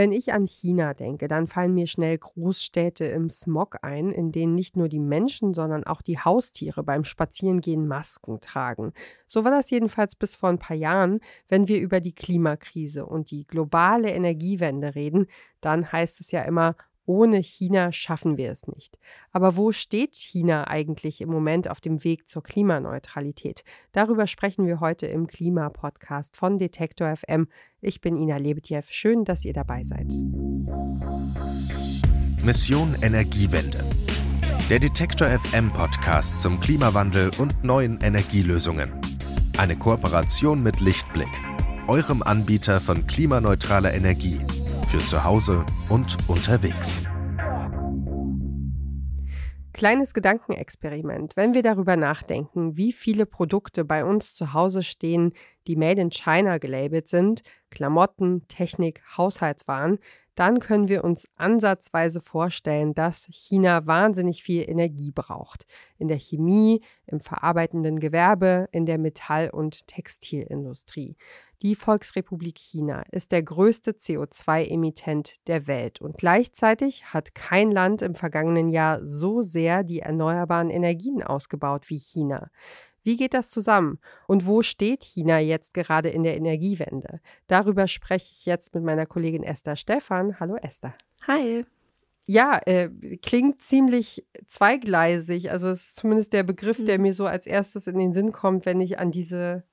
Wenn ich an China denke, dann fallen mir schnell Großstädte im Smog ein, in denen nicht nur die Menschen, sondern auch die Haustiere beim Spazierengehen Masken tragen. So war das jedenfalls bis vor ein paar Jahren. Wenn wir über die Klimakrise und die globale Energiewende reden, dann heißt es ja immer, ohne China schaffen wir es nicht. Aber wo steht China eigentlich im Moment auf dem Weg zur Klimaneutralität? Darüber sprechen wir heute im Klimapodcast von Detektor FM. Ich bin Ina Lebetjew. Schön, dass ihr dabei seid. Mission Energiewende. Der Detektor FM Podcast zum Klimawandel und neuen Energielösungen. Eine Kooperation mit Lichtblick, eurem Anbieter von klimaneutraler Energie für zu Hause und unterwegs. Kleines Gedankenexperiment. Wenn wir darüber nachdenken, wie viele Produkte bei uns zu Hause stehen, die Made in China gelabelt sind, Klamotten, Technik, Haushaltswaren, dann können wir uns ansatzweise vorstellen, dass China wahnsinnig viel Energie braucht. In der Chemie, im verarbeitenden Gewerbe, in der Metall- und Textilindustrie. Die Volksrepublik China ist der größte CO2-Emittent der Welt und gleichzeitig hat kein Land im vergangenen Jahr so sehr die erneuerbaren Energien ausgebaut wie China. Wie geht das zusammen? Und wo steht China jetzt gerade in der Energiewende? Darüber spreche ich jetzt mit meiner Kollegin Esther Stephan. Hallo Esther. Hi. Ja, äh, klingt ziemlich zweigleisig. Also es ist zumindest der Begriff, der mhm. mir so als erstes in den Sinn kommt, wenn ich an diese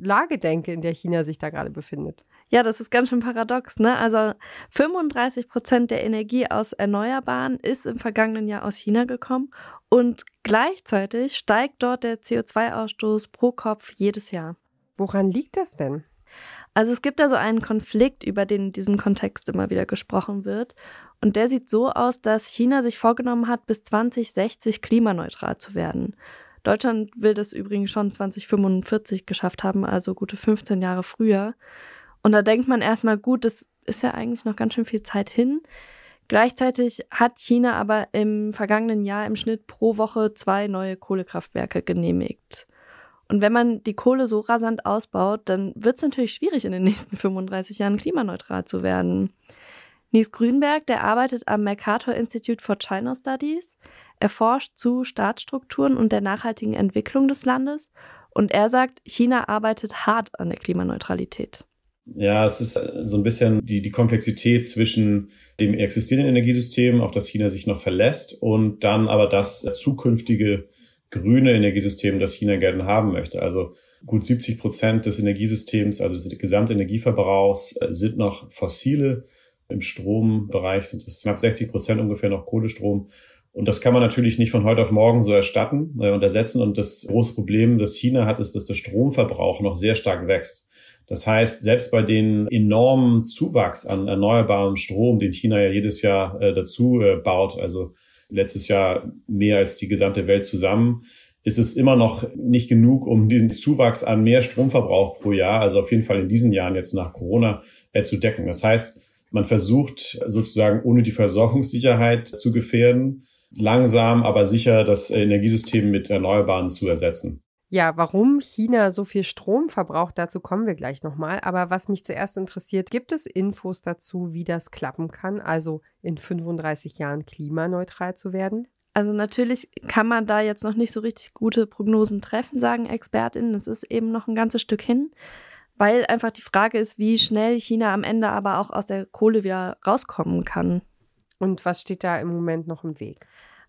Lage denke, in der China sich da gerade befindet. Ja, das ist ganz schön paradox. Ne? Also 35 Prozent der Energie aus Erneuerbaren ist im vergangenen Jahr aus China gekommen und gleichzeitig steigt dort der CO2-Ausstoß pro Kopf jedes Jahr. Woran liegt das denn? Also es gibt da so einen Konflikt, über den in diesem Kontext immer wieder gesprochen wird. Und der sieht so aus, dass China sich vorgenommen hat, bis 2060 klimaneutral zu werden. Deutschland will das übrigens schon 2045 geschafft haben, also gute 15 Jahre früher. Und da denkt man erstmal, gut, das ist ja eigentlich noch ganz schön viel Zeit hin. Gleichzeitig hat China aber im vergangenen Jahr im Schnitt pro Woche zwei neue Kohlekraftwerke genehmigt. Und wenn man die Kohle so rasant ausbaut, dann wird es natürlich schwierig, in den nächsten 35 Jahren klimaneutral zu werden. Nies Grünberg, der arbeitet am Mercator Institute for China Studies. Er forscht zu Staatsstrukturen und der nachhaltigen Entwicklung des Landes und er sagt, China arbeitet hart an der Klimaneutralität. Ja, es ist so ein bisschen die, die Komplexität zwischen dem existierenden Energiesystem, auf das China sich noch verlässt, und dann aber das zukünftige grüne Energiesystem, das China gerne haben möchte. Also gut 70 Prozent des Energiesystems, also des Gesamtenergieverbrauchs, sind noch fossile. Im Strombereich sind es knapp 60 Prozent ungefähr noch Kohlestrom. Und das kann man natürlich nicht von heute auf morgen so erstatten äh, und ersetzen. Und das große Problem, das China hat, ist, dass der Stromverbrauch noch sehr stark wächst. Das heißt, selbst bei den enormen Zuwachs an erneuerbarem Strom, den China ja jedes Jahr äh, dazu äh, baut, also letztes Jahr mehr als die gesamte Welt zusammen, ist es immer noch nicht genug, um diesen Zuwachs an mehr Stromverbrauch pro Jahr, also auf jeden Fall in diesen Jahren jetzt nach Corona, zu decken. Das heißt, man versucht sozusagen ohne die Versorgungssicherheit zu gefährden, langsam, aber sicher das Energiesystem mit Erneuerbaren zu ersetzen. Ja, warum China so viel Strom verbraucht, dazu kommen wir gleich nochmal. Aber was mich zuerst interessiert, gibt es Infos dazu, wie das klappen kann, also in 35 Jahren klimaneutral zu werden? Also natürlich kann man da jetzt noch nicht so richtig gute Prognosen treffen, sagen Expertinnen. Es ist eben noch ein ganzes Stück hin, weil einfach die Frage ist, wie schnell China am Ende aber auch aus der Kohle wieder rauskommen kann. Und was steht da im Moment noch im Weg?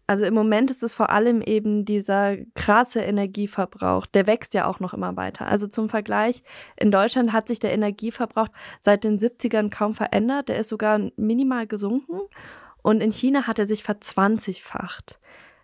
Also im Moment ist es vor allem eben dieser krasse Energieverbrauch, der wächst ja auch noch immer weiter. Also zum Vergleich, in Deutschland hat sich der Energieverbrauch seit den 70ern kaum verändert, der ist sogar minimal gesunken und in China hat er sich verzwanzigfacht.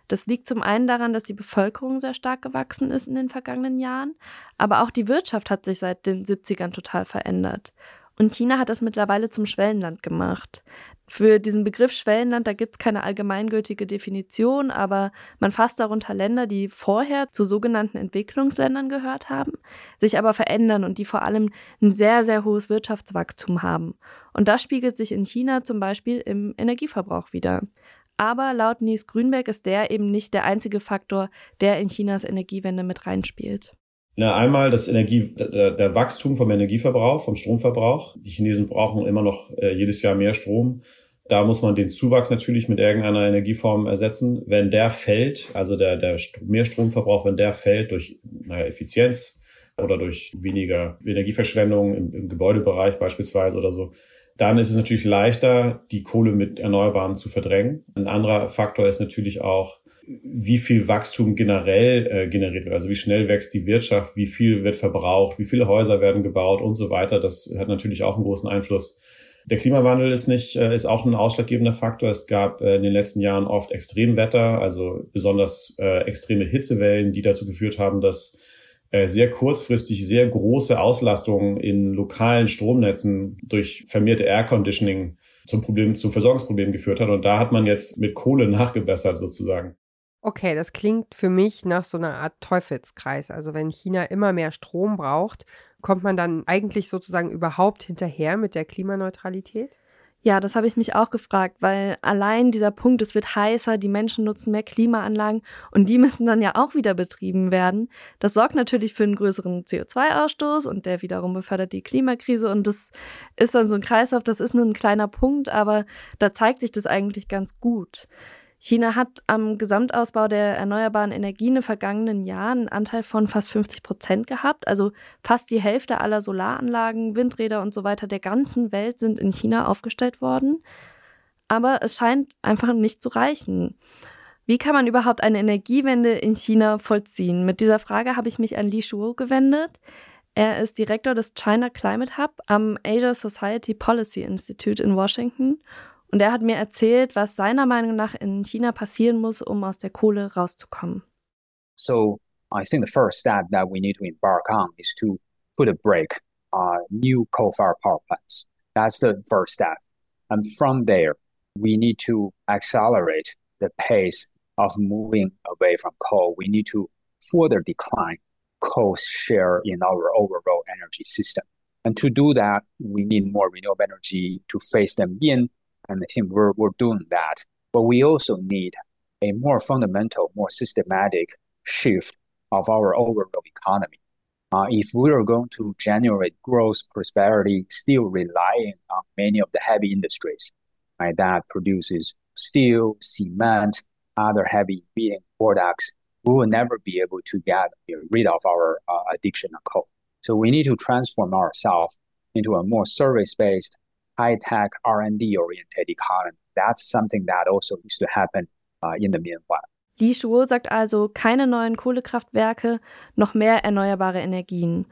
Das liegt zum einen daran, dass die Bevölkerung sehr stark gewachsen ist in den vergangenen Jahren, aber auch die Wirtschaft hat sich seit den 70ern total verändert. Und China hat das mittlerweile zum Schwellenland gemacht. Für diesen Begriff Schwellenland, da gibt es keine allgemeingültige Definition, aber man fasst darunter Länder, die vorher zu sogenannten Entwicklungsländern gehört haben, sich aber verändern und die vor allem ein sehr, sehr hohes Wirtschaftswachstum haben. Und das spiegelt sich in China zum Beispiel im Energieverbrauch wieder. Aber laut Nies Grünberg ist der eben nicht der einzige Faktor, der in Chinas Energiewende mit reinspielt. Na, einmal das Energie, der, der, Wachstum vom Energieverbrauch, vom Stromverbrauch. Die Chinesen brauchen immer noch äh, jedes Jahr mehr Strom. Da muss man den Zuwachs natürlich mit irgendeiner Energieform ersetzen. Wenn der fällt, also der, der Mehrstromverbrauch, wenn der fällt durch naja, Effizienz oder durch weniger Energieverschwendung im, im Gebäudebereich beispielsweise oder so, dann ist es natürlich leichter, die Kohle mit Erneuerbaren zu verdrängen. Ein anderer Faktor ist natürlich auch, wie viel Wachstum generell äh, generiert wird. Also wie schnell wächst die Wirtschaft, wie viel wird verbraucht, wie viele Häuser werden gebaut und so weiter. Das hat natürlich auch einen großen Einfluss. Der Klimawandel ist nicht, äh, ist auch ein ausschlaggebender Faktor. Es gab äh, in den letzten Jahren oft Extremwetter, also besonders äh, extreme Hitzewellen, die dazu geführt haben, dass äh, sehr kurzfristig sehr große Auslastungen in lokalen Stromnetzen durch vermehrte Air Conditioning zum Problem, zum Versorgungsproblem geführt hat. Und da hat man jetzt mit Kohle nachgebessert sozusagen. Okay, das klingt für mich nach so einer Art Teufelskreis. Also wenn China immer mehr Strom braucht, kommt man dann eigentlich sozusagen überhaupt hinterher mit der Klimaneutralität? Ja, das habe ich mich auch gefragt, weil allein dieser Punkt, es wird heißer, die Menschen nutzen mehr Klimaanlagen und die müssen dann ja auch wieder betrieben werden. Das sorgt natürlich für einen größeren CO2-Ausstoß und der wiederum befördert die Klimakrise und das ist dann so ein Kreislauf, das ist nur ein kleiner Punkt, aber da zeigt sich das eigentlich ganz gut. China hat am Gesamtausbau der erneuerbaren Energien in den vergangenen Jahren einen Anteil von fast 50 Prozent gehabt. Also fast die Hälfte aller Solaranlagen, Windräder und so weiter der ganzen Welt sind in China aufgestellt worden. Aber es scheint einfach nicht zu reichen. Wie kann man überhaupt eine Energiewende in China vollziehen? Mit dieser Frage habe ich mich an Li Shuo gewendet. Er ist Direktor des China Climate Hub am Asia Society Policy Institute in Washington und er hat mir erzählt, was seiner Meinung nach in China passieren muss, um aus der Kohle rauszukommen. So I think the first step that we need to embark on is to put a break on new coal-fired power plants. That's the first step. And from there, we need to accelerate the pace of moving away from coal. We need to further decline coal's share in our overall energy system. And to do that, we need more renewable energy to phase them in and I think we're, we're doing that. But we also need a more fundamental, more systematic shift of our overall economy. Uh, if we are going to generate growth, prosperity, still relying on many of the heavy industries right, that produces steel, cement, other heavy building products, we will never be able to get rid of our uh, addiction on coal. So we need to transform ourselves into a more service-based, high-tech R&D oriented economy. That's something that also needs to happen uh, in the meanwhile. Li Shuo sagt also keine neuen Kohlekraftwerke, noch mehr erneuerbare Energien.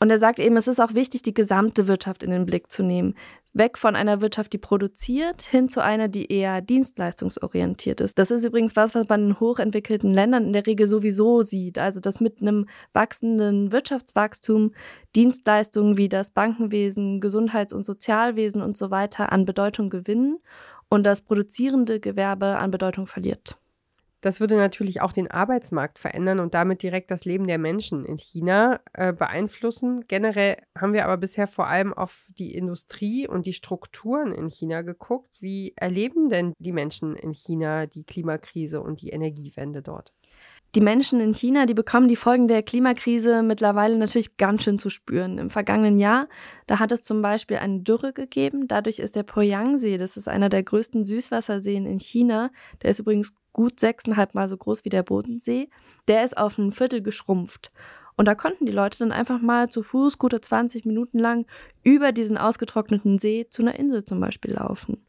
Und er sagt eben, es ist auch wichtig, die gesamte Wirtschaft in den Blick zu nehmen. Weg von einer Wirtschaft, die produziert, hin zu einer, die eher dienstleistungsorientiert ist. Das ist übrigens was, was man in hochentwickelten Ländern in der Regel sowieso sieht. Also, dass mit einem wachsenden Wirtschaftswachstum Dienstleistungen wie das Bankenwesen, Gesundheits- und Sozialwesen und so weiter an Bedeutung gewinnen und das produzierende Gewerbe an Bedeutung verliert. Das würde natürlich auch den Arbeitsmarkt verändern und damit direkt das Leben der Menschen in China äh, beeinflussen. Generell haben wir aber bisher vor allem auf die Industrie und die Strukturen in China geguckt. Wie erleben denn die Menschen in China die Klimakrise und die Energiewende dort? Die Menschen in China, die bekommen die Folgen der Klimakrise mittlerweile natürlich ganz schön zu spüren. Im vergangenen Jahr, da hat es zum Beispiel eine Dürre gegeben. Dadurch ist der Poyang-See, das ist einer der größten Süßwasserseen in China, der ist übrigens gut sechseinhalb Mal so groß wie der Bodensee, der ist auf ein Viertel geschrumpft. Und da konnten die Leute dann einfach mal zu Fuß gute 20 Minuten lang über diesen ausgetrockneten See zu einer Insel zum Beispiel laufen.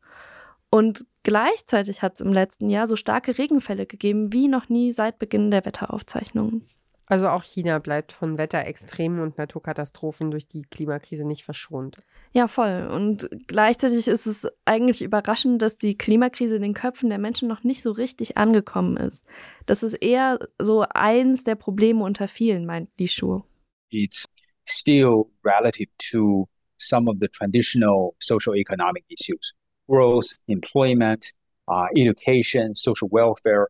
Und gleichzeitig hat es im letzten Jahr so starke Regenfälle gegeben wie noch nie seit Beginn der Wetteraufzeichnungen. Also auch China bleibt von Wetterextremen und Naturkatastrophen durch die Klimakrise nicht verschont. Ja, voll. Und gleichzeitig ist es eigentlich überraschend, dass die Klimakrise in den Köpfen der Menschen noch nicht so richtig angekommen ist. Das ist eher so eins der Probleme unter vielen, meint Li Shuo. It's still relative to some of the traditional social economic issues. Growth, employment, uh, education, social welfare,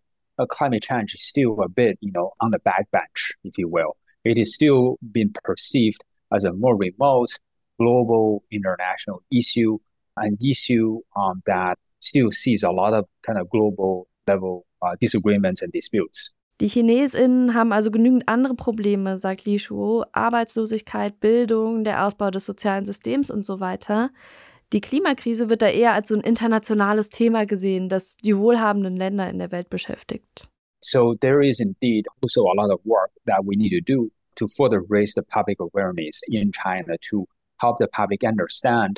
climate change is still a bit, you know, on the backbench, if you will. It is still being perceived as a more remote, global, international issue, an issue um, that still sees a lot of kind of global level uh, disagreements and disputes. Die Chinesinnen haben also genügend andere Probleme, sagt Li Shuo, Arbeitslosigkeit, Bildung, der Ausbau des sozialen Systems und so weiter. Die Klimakrise wird da eher als so ein internationales Thema gesehen, das die wohlhabenden Länder in der Welt beschäftigt. So there is indeed also a lot of work that we need to do to further raise the public awareness in China to help the public understand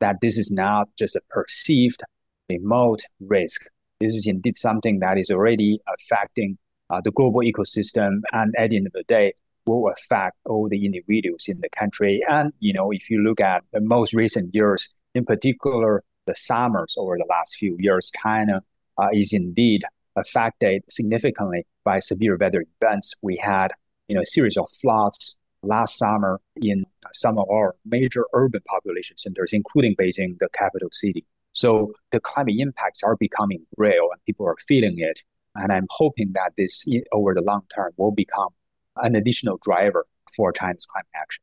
that this is not just a perceived remote risk. This is indeed something that is already affecting uh, the global ecosystem and at the end of the day will affect all the individuals in the country. And, you know, if you look at the most recent years, in particular, the summers over the last few years, China uh, is indeed affected significantly by severe weather events. We had, you know, a series of floods last summer in some of our major urban population centers, including Beijing, the capital city. So the climate impacts are becoming real and people are feeling it. And I'm hoping that this, over the long term, will become an additional driver for China's climate action.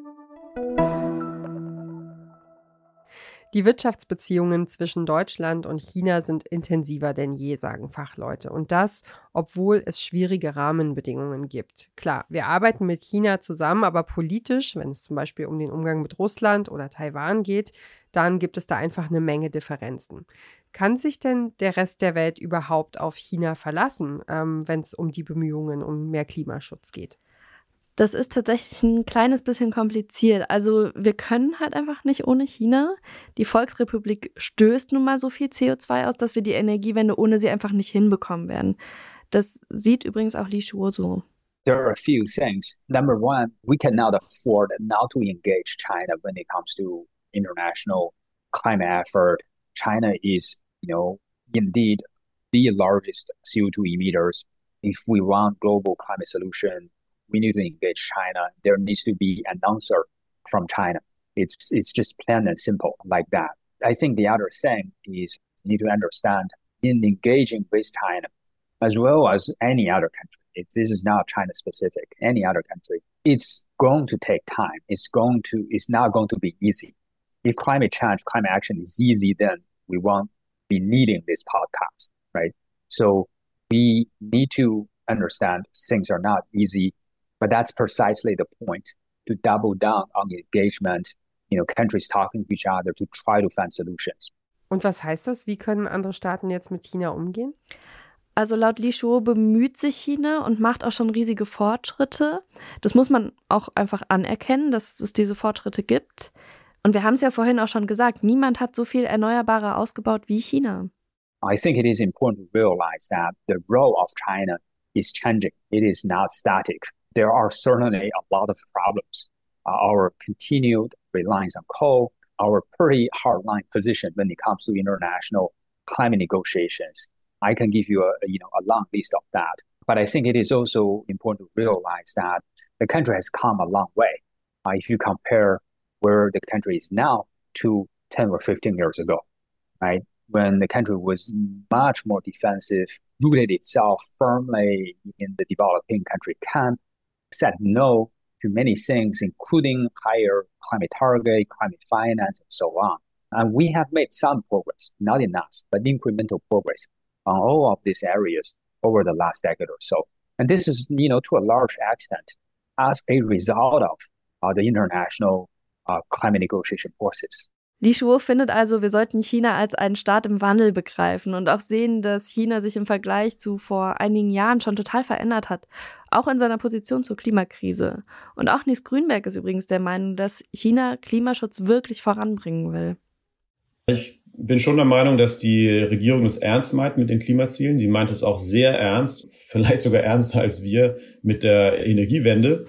Die Wirtschaftsbeziehungen zwischen Deutschland und China sind intensiver denn je, sagen Fachleute. Und das, obwohl es schwierige Rahmenbedingungen gibt. Klar, wir arbeiten mit China zusammen, aber politisch, wenn es zum Beispiel um den Umgang mit Russland oder Taiwan geht, dann gibt es da einfach eine Menge Differenzen. Kann sich denn der Rest der Welt überhaupt auf China verlassen, ähm, wenn es um die Bemühungen um mehr Klimaschutz geht? Das ist tatsächlich ein kleines bisschen kompliziert. Also wir können halt einfach nicht ohne China. Die Volksrepublik stößt nun mal so viel CO2 aus, dass wir die Energiewende ohne sie einfach nicht hinbekommen werden. Das sieht übrigens auch Li Shuo so. There are a few things. Number one, we cannot afford not to engage China when it comes to international climate effort. China is, you know, indeed the largest CO2 emitters. If we want global climate solution, we need to engage China. There needs to be an answer from China. It's it's just plain and simple like that. I think the other thing is you need to understand in engaging with China, as well as any other country. If this is not China specific, any other country, it's going to take time. It's going to it's not going to be easy. If climate change, climate action is easy, then we won't be needing this podcast, right? So we need to understand things are not easy but that's precisely the point to double down on engagement, you know, countries talking to each other to try to find solutions. Und was heißt das? Wie können andere Staaten jetzt mit China umgehen? Also laut Li Shuo bemüht sich China und macht auch schon riesige Fortschritte. Das muss man auch einfach anerkennen, dass es diese Fortschritte gibt. Und wir haben es ja vorhin auch schon gesagt, niemand hat so viel Erneuerbare ausgebaut wie China. I think it is important to realize that the role of China is changing. It is not static. There are certainly a lot of problems. Uh, our continued reliance on coal, our pretty hardline position when it comes to international climate negotiations. I can give you a you know a long list of that. But I think it is also important to realize that the country has come a long way. Uh, if you compare where the country is now to 10 or 15 years ago, right? When the country was much more defensive, rooted itself firmly in the developing country camp, said no to many things, including higher climate target, climate finance, and so on. And we have made some progress, not enough, but incremental progress on all of these areas over the last decade or so. And this is, you know, to a large extent as a result of uh, the international uh, climate negotiation process. Li Shuo findet also, wir sollten China als einen Staat im Wandel begreifen und auch sehen, dass China sich im Vergleich zu vor einigen Jahren schon total verändert hat, auch in seiner Position zur Klimakrise. Und auch Nies Grünberg ist übrigens der Meinung, dass China Klimaschutz wirklich voranbringen will. Ich bin schon der Meinung, dass die Regierung es ernst meint mit den Klimazielen. Sie meint es auch sehr ernst, vielleicht sogar ernster als wir mit der Energiewende.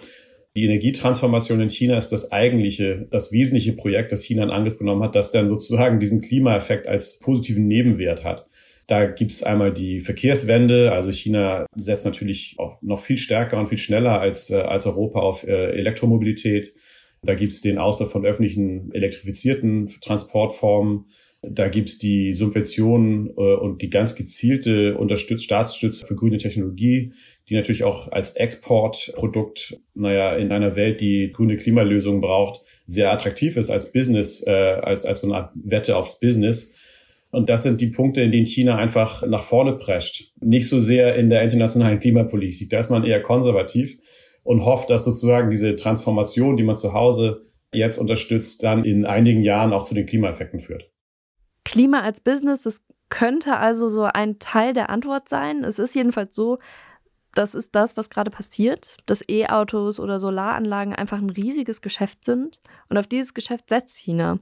Die Energietransformation in China ist das eigentliche, das wesentliche Projekt, das China in Angriff genommen hat, das dann sozusagen diesen Klimaeffekt als positiven Nebenwert hat. Da gibt's einmal die Verkehrswende. Also China setzt natürlich auch noch viel stärker und viel schneller als, äh, als Europa auf äh, Elektromobilität. Da gibt's den Ausbau von öffentlichen elektrifizierten Transportformen. Da gibt's die Subventionen äh, und die ganz gezielte Unterstütz Staatsstütze für grüne Technologie, die natürlich auch als Exportprodukt, naja, in einer Welt, die grüne Klimalösungen braucht, sehr attraktiv ist als Business, äh, als, als so eine Art Wette aufs Business. Und das sind die Punkte, in denen China einfach nach vorne prescht. Nicht so sehr in der internationalen Klimapolitik. Da ist man eher konservativ und hofft, dass sozusagen diese Transformation, die man zu Hause jetzt unterstützt, dann in einigen Jahren auch zu den Klimaeffekten führt. Klima als Business, das könnte also so ein Teil der Antwort sein. Es ist jedenfalls so, das ist das, was gerade passiert, dass E-Autos oder Solaranlagen einfach ein riesiges Geschäft sind. Und auf dieses Geschäft setzt China.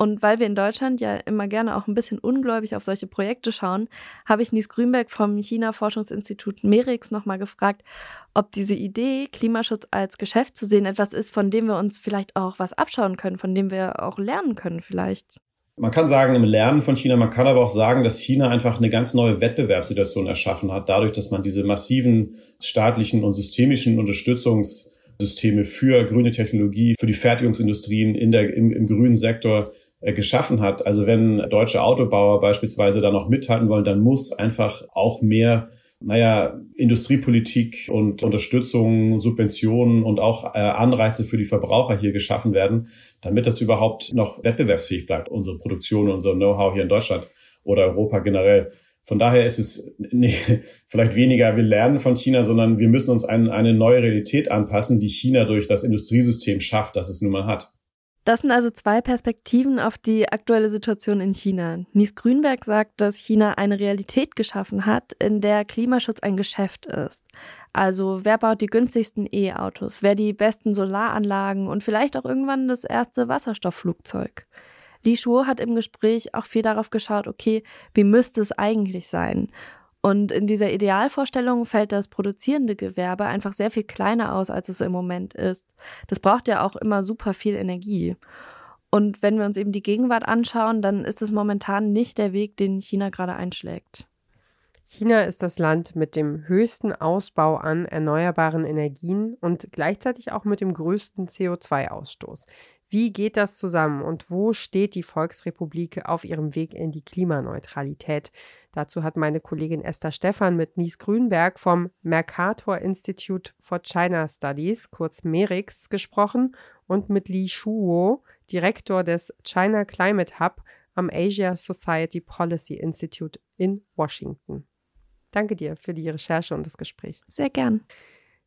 Und weil wir in Deutschland ja immer gerne auch ein bisschen ungläubig auf solche Projekte schauen, habe ich Nies Grünberg vom China-Forschungsinstitut MERIX nochmal gefragt, ob diese Idee, Klimaschutz als Geschäft zu sehen, etwas ist, von dem wir uns vielleicht auch was abschauen können, von dem wir auch lernen können vielleicht. Man kann sagen, im Lernen von China, man kann aber auch sagen, dass China einfach eine ganz neue Wettbewerbssituation erschaffen hat, dadurch, dass man diese massiven staatlichen und systemischen Unterstützungssysteme für grüne Technologie, für die Fertigungsindustrien in der, im, im grünen Sektor geschaffen hat. Also wenn deutsche Autobauer beispielsweise da noch mithalten wollen, dann muss einfach auch mehr naja, Industriepolitik und Unterstützung, Subventionen und auch äh, Anreize für die Verbraucher hier geschaffen werden, damit das überhaupt noch wettbewerbsfähig bleibt, unsere Produktion, unser Know-how hier in Deutschland oder Europa generell. Von daher ist es nicht, vielleicht weniger, wir lernen von China, sondern wir müssen uns an eine neue Realität anpassen, die China durch das Industriesystem schafft, das es nun mal hat. Das sind also zwei Perspektiven auf die aktuelle Situation in China. Nies Grünberg sagt, dass China eine Realität geschaffen hat, in der Klimaschutz ein Geschäft ist. Also wer baut die günstigsten E-Autos, wer die besten Solaranlagen und vielleicht auch irgendwann das erste Wasserstoffflugzeug. Li Shuo hat im Gespräch auch viel darauf geschaut, okay, wie müsste es eigentlich sein? Und in dieser Idealvorstellung fällt das produzierende Gewerbe einfach sehr viel kleiner aus, als es im Moment ist. Das braucht ja auch immer super viel Energie. Und wenn wir uns eben die Gegenwart anschauen, dann ist es momentan nicht der Weg, den China gerade einschlägt. China ist das Land mit dem höchsten Ausbau an erneuerbaren Energien und gleichzeitig auch mit dem größten CO2-Ausstoß. Wie geht das zusammen und wo steht die Volksrepublik auf ihrem Weg in die Klimaneutralität? Dazu hat meine Kollegin Esther Stephan mit Nies Grünberg vom Mercator Institute for China Studies, kurz MERIX, gesprochen und mit Li Shuo, Direktor des China Climate Hub am Asia Society Policy Institute in Washington. Danke dir für die Recherche und das Gespräch. Sehr gern.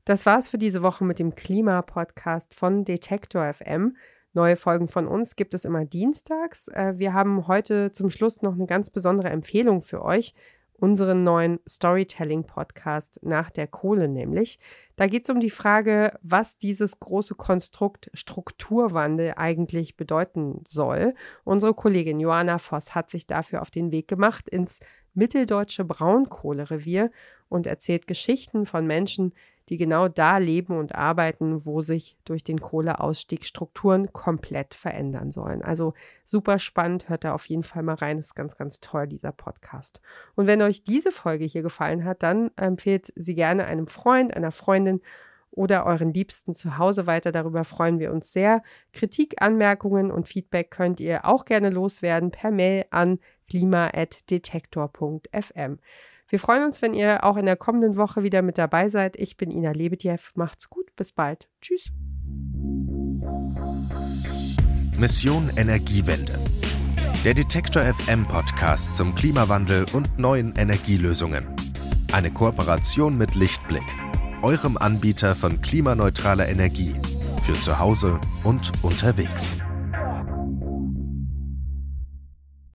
Das war's für diese Woche mit dem Klima-Podcast von Detektor FM. Neue Folgen von uns gibt es immer dienstags. Äh, wir haben heute zum Schluss noch eine ganz besondere Empfehlung für euch. Unseren neuen Storytelling-Podcast nach der Kohle nämlich. Da geht es um die Frage, was dieses große Konstrukt Strukturwandel eigentlich bedeuten soll. Unsere Kollegin Joanna Voss hat sich dafür auf den Weg gemacht ins mitteldeutsche Braunkohlerevier und erzählt Geschichten von Menschen, die genau da leben und arbeiten, wo sich durch den Kohleausstieg Strukturen komplett verändern sollen. Also super spannend, hört da auf jeden Fall mal rein. Ist ganz, ganz toll, dieser Podcast. Und wenn euch diese Folge hier gefallen hat, dann empfehlt sie gerne einem Freund, einer Freundin oder euren Liebsten zu Hause weiter. Darüber freuen wir uns sehr. Kritik, Anmerkungen und Feedback könnt ihr auch gerne loswerden per Mail an klima.detektor.fm. Wir freuen uns, wenn ihr auch in der kommenden Woche wieder mit dabei seid. Ich bin Ina Lebedjew. Macht's gut. Bis bald. Tschüss. Mission Energiewende. Der Detektor FM Podcast zum Klimawandel und neuen Energielösungen. Eine Kooperation mit Lichtblick, eurem Anbieter von klimaneutraler Energie für zu Hause und unterwegs.